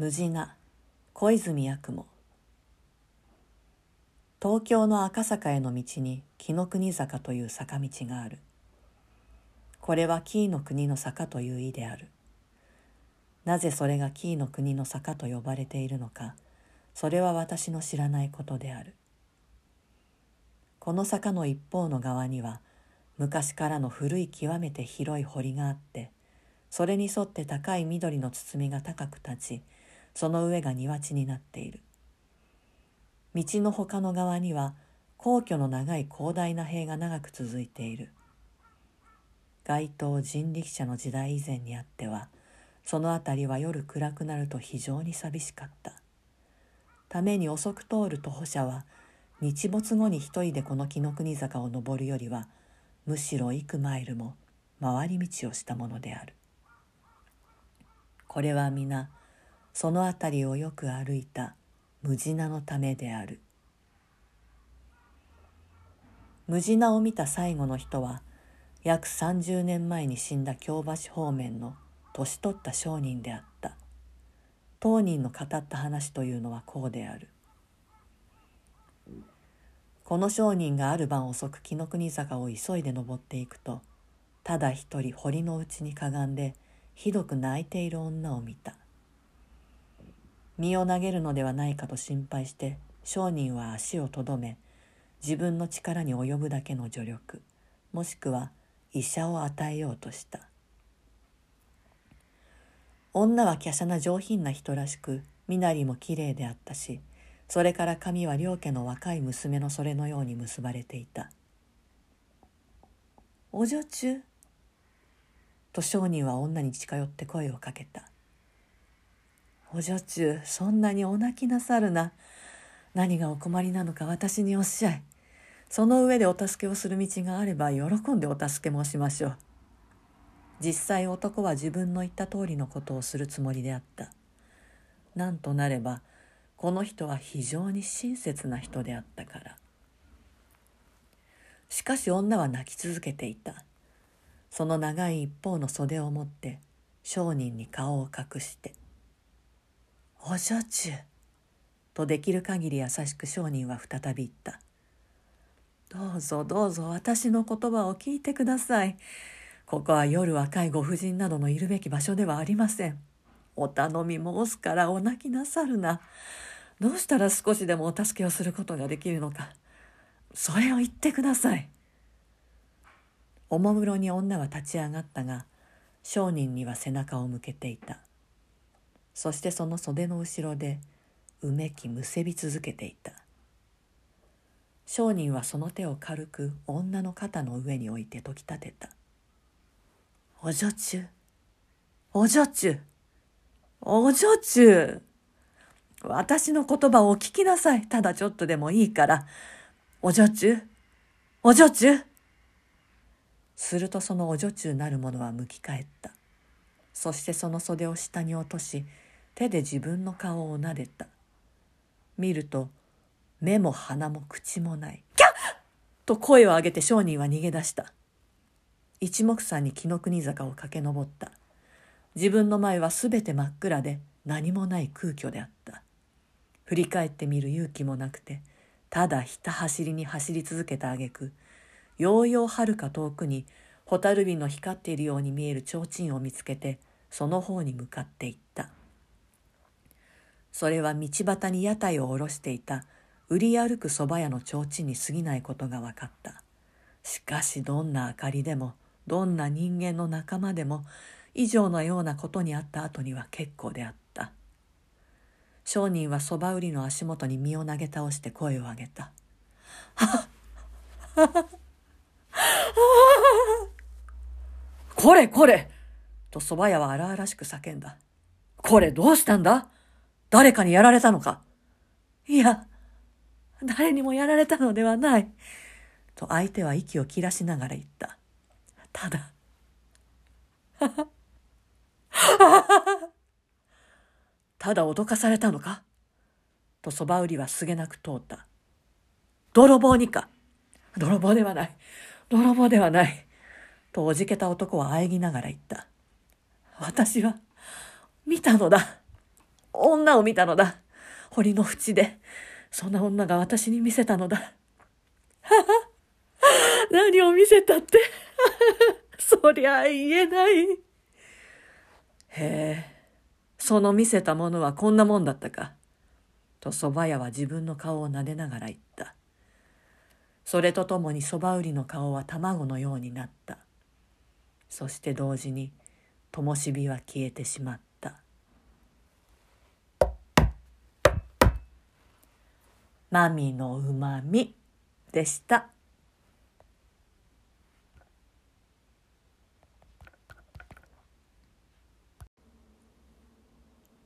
無地な小泉八雲。東京の赤坂への道に紀の国坂という坂道がある。これは紀伊の国の坂という意である。なぜそれが紀伊の国の坂と呼ばれているのかそれは私の知らないことである。この坂の一方の側には昔からの古い極めて広い堀があってそれに沿って高い緑の包みが高く立ちその上が庭地になっている。道の他の側には皇居の長い広大な塀が長く続いている。街頭人力車の時代以前にあってはその辺りは夜暗くなると非常に寂しかった。ために遅く通る徒歩者は日没後に一人でこの紀ノ国坂を登るよりはむしろ幾マイルも回り道をしたものである。これは皆その辺りをよく歩いた無地なのためである。無地なを見た最後の人は約30年前に死んだ京橋方面の年取った商人であった。当人の語った話というのはこうである。この商人がある晩遅く紀ノ国坂を急いで登っていくとただ一人堀の内にかがんでひどく泣いている女を見た。身を投げるのではないかと心配して商人は足をとどめ自分の力に及ぶだけの助力もしくは医者を与えようとした。女は華奢な上品な人らしく身なりもきれいであったしそれから髪は両家の若い娘のそれのように結ばれていた「お女中」と商人は女に近寄って声をかけた「お女中そんなにお泣きなさるな。何がお困りなのか私におっしゃい。その上でお助けをする道があれば喜んでお助けもしましょう」実際男は自分の言った通りのことをするつもりであった。なんとなればこの人は非常に親切な人であったから。しかし女は泣き続けていた。その長い一方の袖を持って商人に顔を隠して「お女中」とできる限り優しく商人は再び言った「どうぞどうぞ私の言葉を聞いてください。ここは夜若いご婦人などのいるべき場所ではありません。お頼み申すからお泣きなさるな。どうしたら少しでもお助けをすることができるのか。それを言ってください。おもむろに女は立ち上がったが、商人には背中を向けていた。そしてその袖の後ろで、うめきむせび続けていた。商人はその手を軽く女の肩の上に置いて解き立てた。お女中、お女中、お女中。私の言葉をお聞きなさい。ただちょっとでもいいから。お女中、お女中。するとそのお女中なる者は向き返った。そしてその袖を下に落とし、手で自分の顔を撫でた。見ると、目も鼻も口もない。キャッと声を上げて商人は逃げ出した。一目散に紀ノ国坂を駆け上った自分の前はすべて真っ暗で何もない空虚であった振り返ってみる勇気もなくてただひた走りに走り続けた挙句ようようはるか遠くに蛍火の光っているように見える提灯を見つけてその方に向かっていった。それは道端に屋台を下ろしていた売り歩く蕎麦屋の提灯に過ぎないことが分かった。しかしどんな明かりでもどんな人間の仲間でも以上のようなことにあった後には結構であった。商人はそば売りの足元に身を投げ倒して声を上げた「はっ！これこれ!」と蕎麦屋は荒々しく叫んだ「これどうしたんだ？誰かにやられたのか?」いや誰にもやられたのではないと相手は息を切らしながら言ったただ ただ脅かされたのか？とそば売りはすげなく通った。泥棒にか？泥棒ではない。泥棒ではない。とおじけた男は喘ぎながら言った。私は見たのだ。女を見たのだ。堀の淵で。そんな女が私に見せたのだ。何を見せたって。そりゃ言えない。へえ、その見せたものはこんなもんだったか。と蕎麦屋は自分の顔を撫でながら言った。それとともに蕎麦売りの顔は卵のようになった。そして同時に灯火は消えてしまった。マミのうまみでした。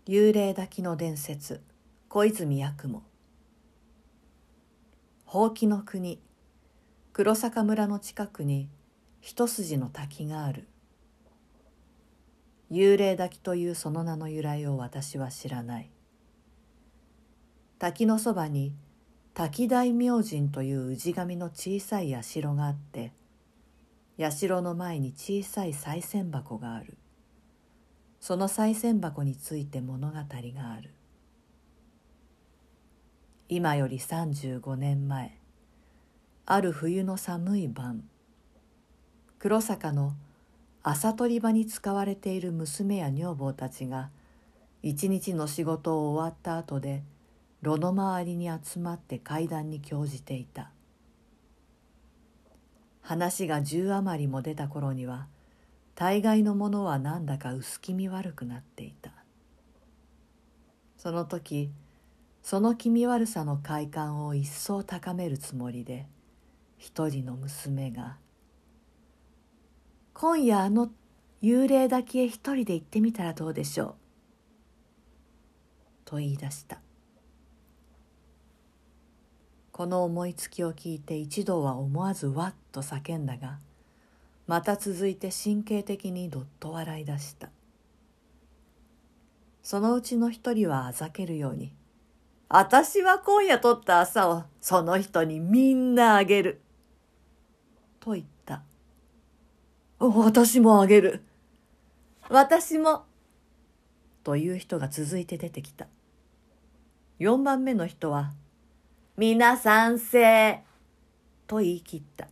幽霊抱きの伝説小泉八雲ほうきの国黒坂村の近くに一筋の滝がある幽霊滝というその名の由来を私は知らない。滝のそばに滝大明神という氏神の小さい社があって社の前に小さい賽銭箱がある。その賽銭箱について物語がある。今より35年前ある冬の寒い晩黒坂の朝取り場に使われている娘や女房たちが一日の仕事を終わった後で炉の周りに集まって階段に興じていた。話が十余りも出た頃には大概のものはなんだか薄気味悪くなっていた。その時その気味悪さの快感を一層高めるつもりで一人の娘が「今夜あの幽霊だけへ一人で行ってみたらどうでしょう」と言い出した。この思いつきを聞いて一同は思わずわっと叫んだが「また続いて神経的にどっと笑い出した。そのうちの一人はあざけるように「私は今夜取った朝をその人にみんなあげる」と言った「私もあげる」「私も」という人が続いて出てきた。4番目の人は「皆賛成」と言い切った。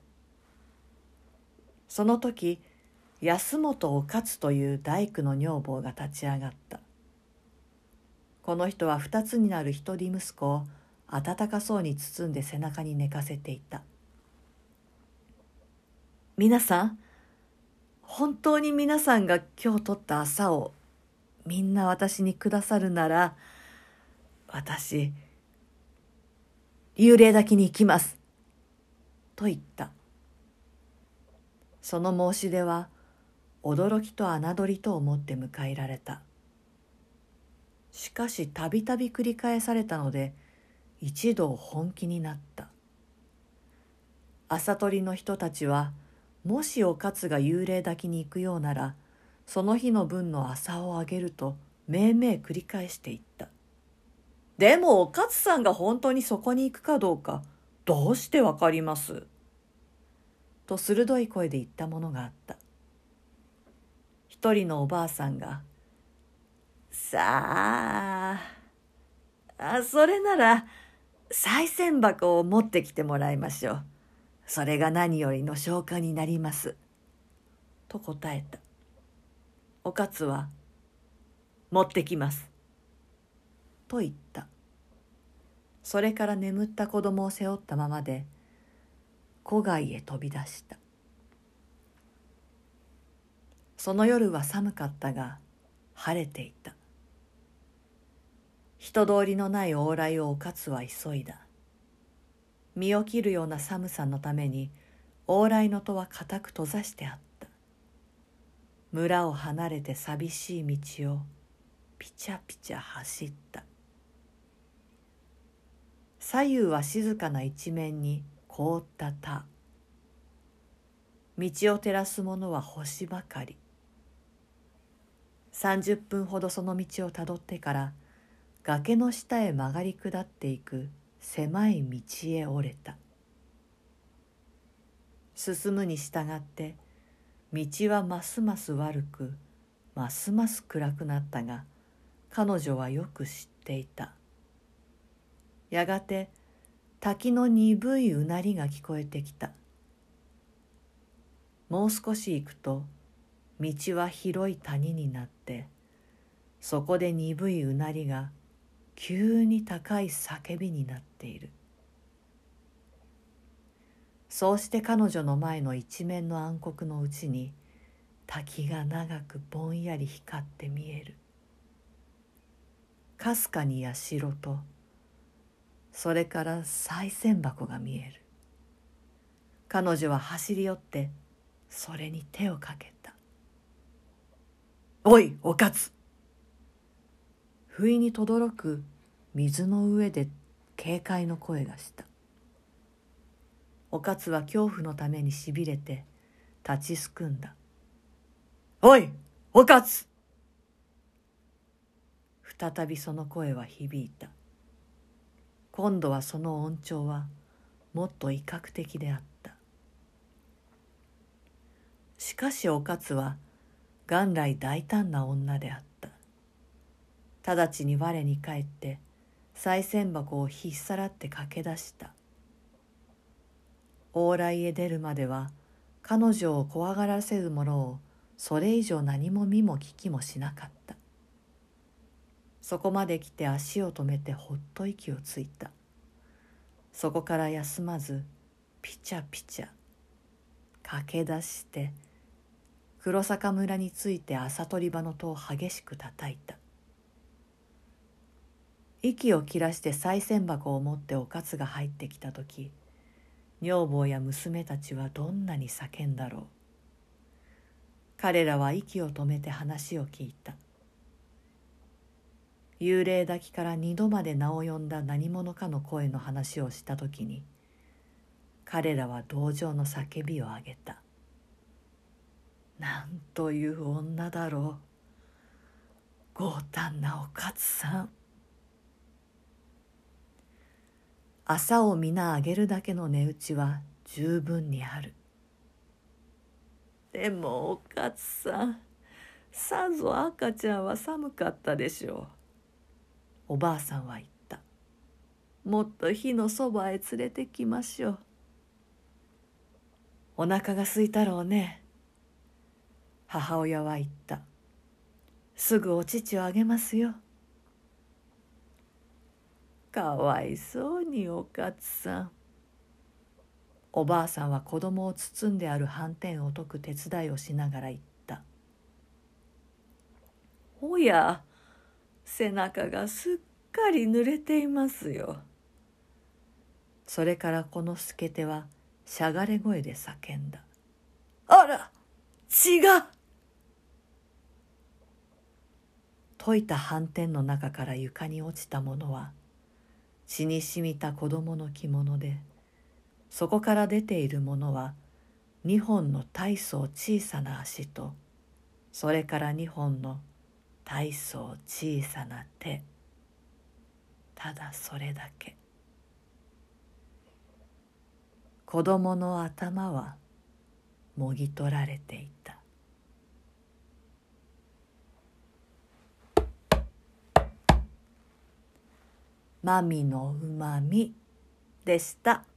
その時安本お勝つという大工の女房が立ち上がった。この人は二つになる一人息子を温かそうに包んで背中に寝かせていた。皆さん本当に皆さんが今日取った朝をみんな私にくださるなら私幽霊抱きに行きます。と言った。その申し出は驚きと侮りと思って迎えられた。しかしたびたび繰り返されたので一同本気になった。朝取りの人たちはもしお勝が幽霊抱きに行くようならその日の分の朝をあげるとめいめい繰り返していった。でもお勝さんが本当にそこに行くかどうかどうしてわかります？と鋭い声で言ったものがあった。一人のおばあさんが「さああそれなら賽銭箱を持ってきてもらいましょう。それが何よりの消化になります」と答えた。おかつは「持ってきます」と言った。それから眠った子供を背負ったままで「戸外へ飛び出した。その夜は寒かったが晴れていた。人通りのない往来をおかつは急いだ。身を切るような寒さのために往来の戸は固く閉ざしてあった。村を離れて寂しい道をピチャピチャ走った。左右は静かな一面に凍った田。道を照らすものは星ばかり。30分ほどその道をたどってから崖の下へ曲がり下っていく狭い道へ折れた。進むに従って道はますます悪くますます暗くなったが彼女はよく知っていた。やがて滝の鈍いうなりが聞こえてきた。もう少し行くと道は広い谷になってそこで鈍いうなりが急に高い叫びになっている。そうして彼女の前の一面の暗黒のうちに滝が長くぼんやり光って見える。かすかに社とそれから賽銭箱が見える。彼女は走り寄ってそれに手をかけた「おいおかつ!」不意に轟く水の上で警戒の声がした。おかつは恐怖のためにしびれて立ちすくんだ「おいおかつ!」再びその声は響いた。今度はその音調はもっと威嚇的であった。しかしおかつは元来大胆な女であった。直ちに我に返って賽銭箱をひっさらって駆け出した。往来へ出るまでは彼女を怖がらせるものをそれ以上何も見も聞きもしなかった。そこまで来て足を止めてほっと息をついた。そこから休まずピチャピチャ駆け出して黒坂村について朝取り場の戸を激しく叩いた。息を切らして賽銭箱を持っておかつが入ってきた時女房や娘たちはどんなに叫んだろう。彼らは息を止めて話を聞いた。幽霊抱きから二度まで名を呼んだ何者かの声の話をした時に彼らは同情の叫びを上げた。なんという女だろう。強胆なおかつさん。朝を皆あげるだけの値打ちは十分にある。でもおかつさんさぞ赤ちゃんは寒かったでしょう。おばあさんは言った。もっと火のそばへ連れてきましょう。お腹が空いたろうね。母親は言った。すぐお乳をあげますよ。かわいそうにおかつさん。おばあさんは子供を包んである斑点を解く手伝いをしながら言った「おや背中がすっかり濡れていますよ」それからこの助手はしゃがれ声で叫んだ「あら血が!」解いた斑点の中から床に落ちたものは血にしみた子供の着物でそこから出ているものは二本の大層小さな足とそれから二本の大層小さな手。ただそれだけ。子供の頭はもぎ取られていた。マミのうまみでした。